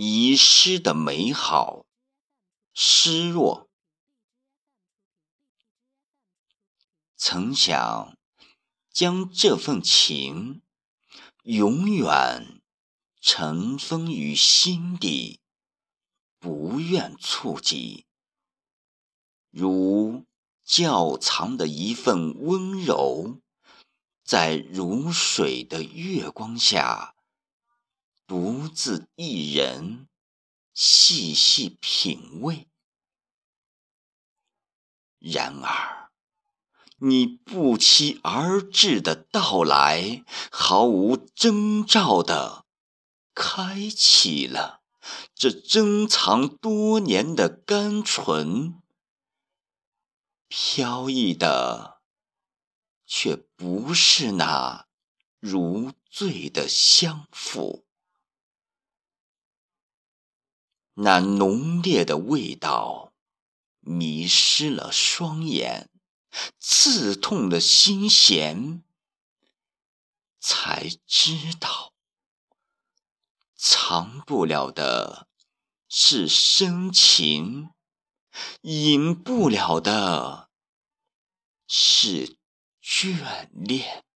遗失的美好，失落。曾想将这份情永远尘封于心底，不愿触及，如窖藏的一份温柔，在如水的月光下。独自一人细细品味，然而你不期而至的到来，毫无征兆的开启了这珍藏多年的甘醇，飘逸的却不是那如醉的相负。那浓烈的味道，迷失了双眼，刺痛了心弦，才知道，藏不了的是深情，隐不了的是眷恋。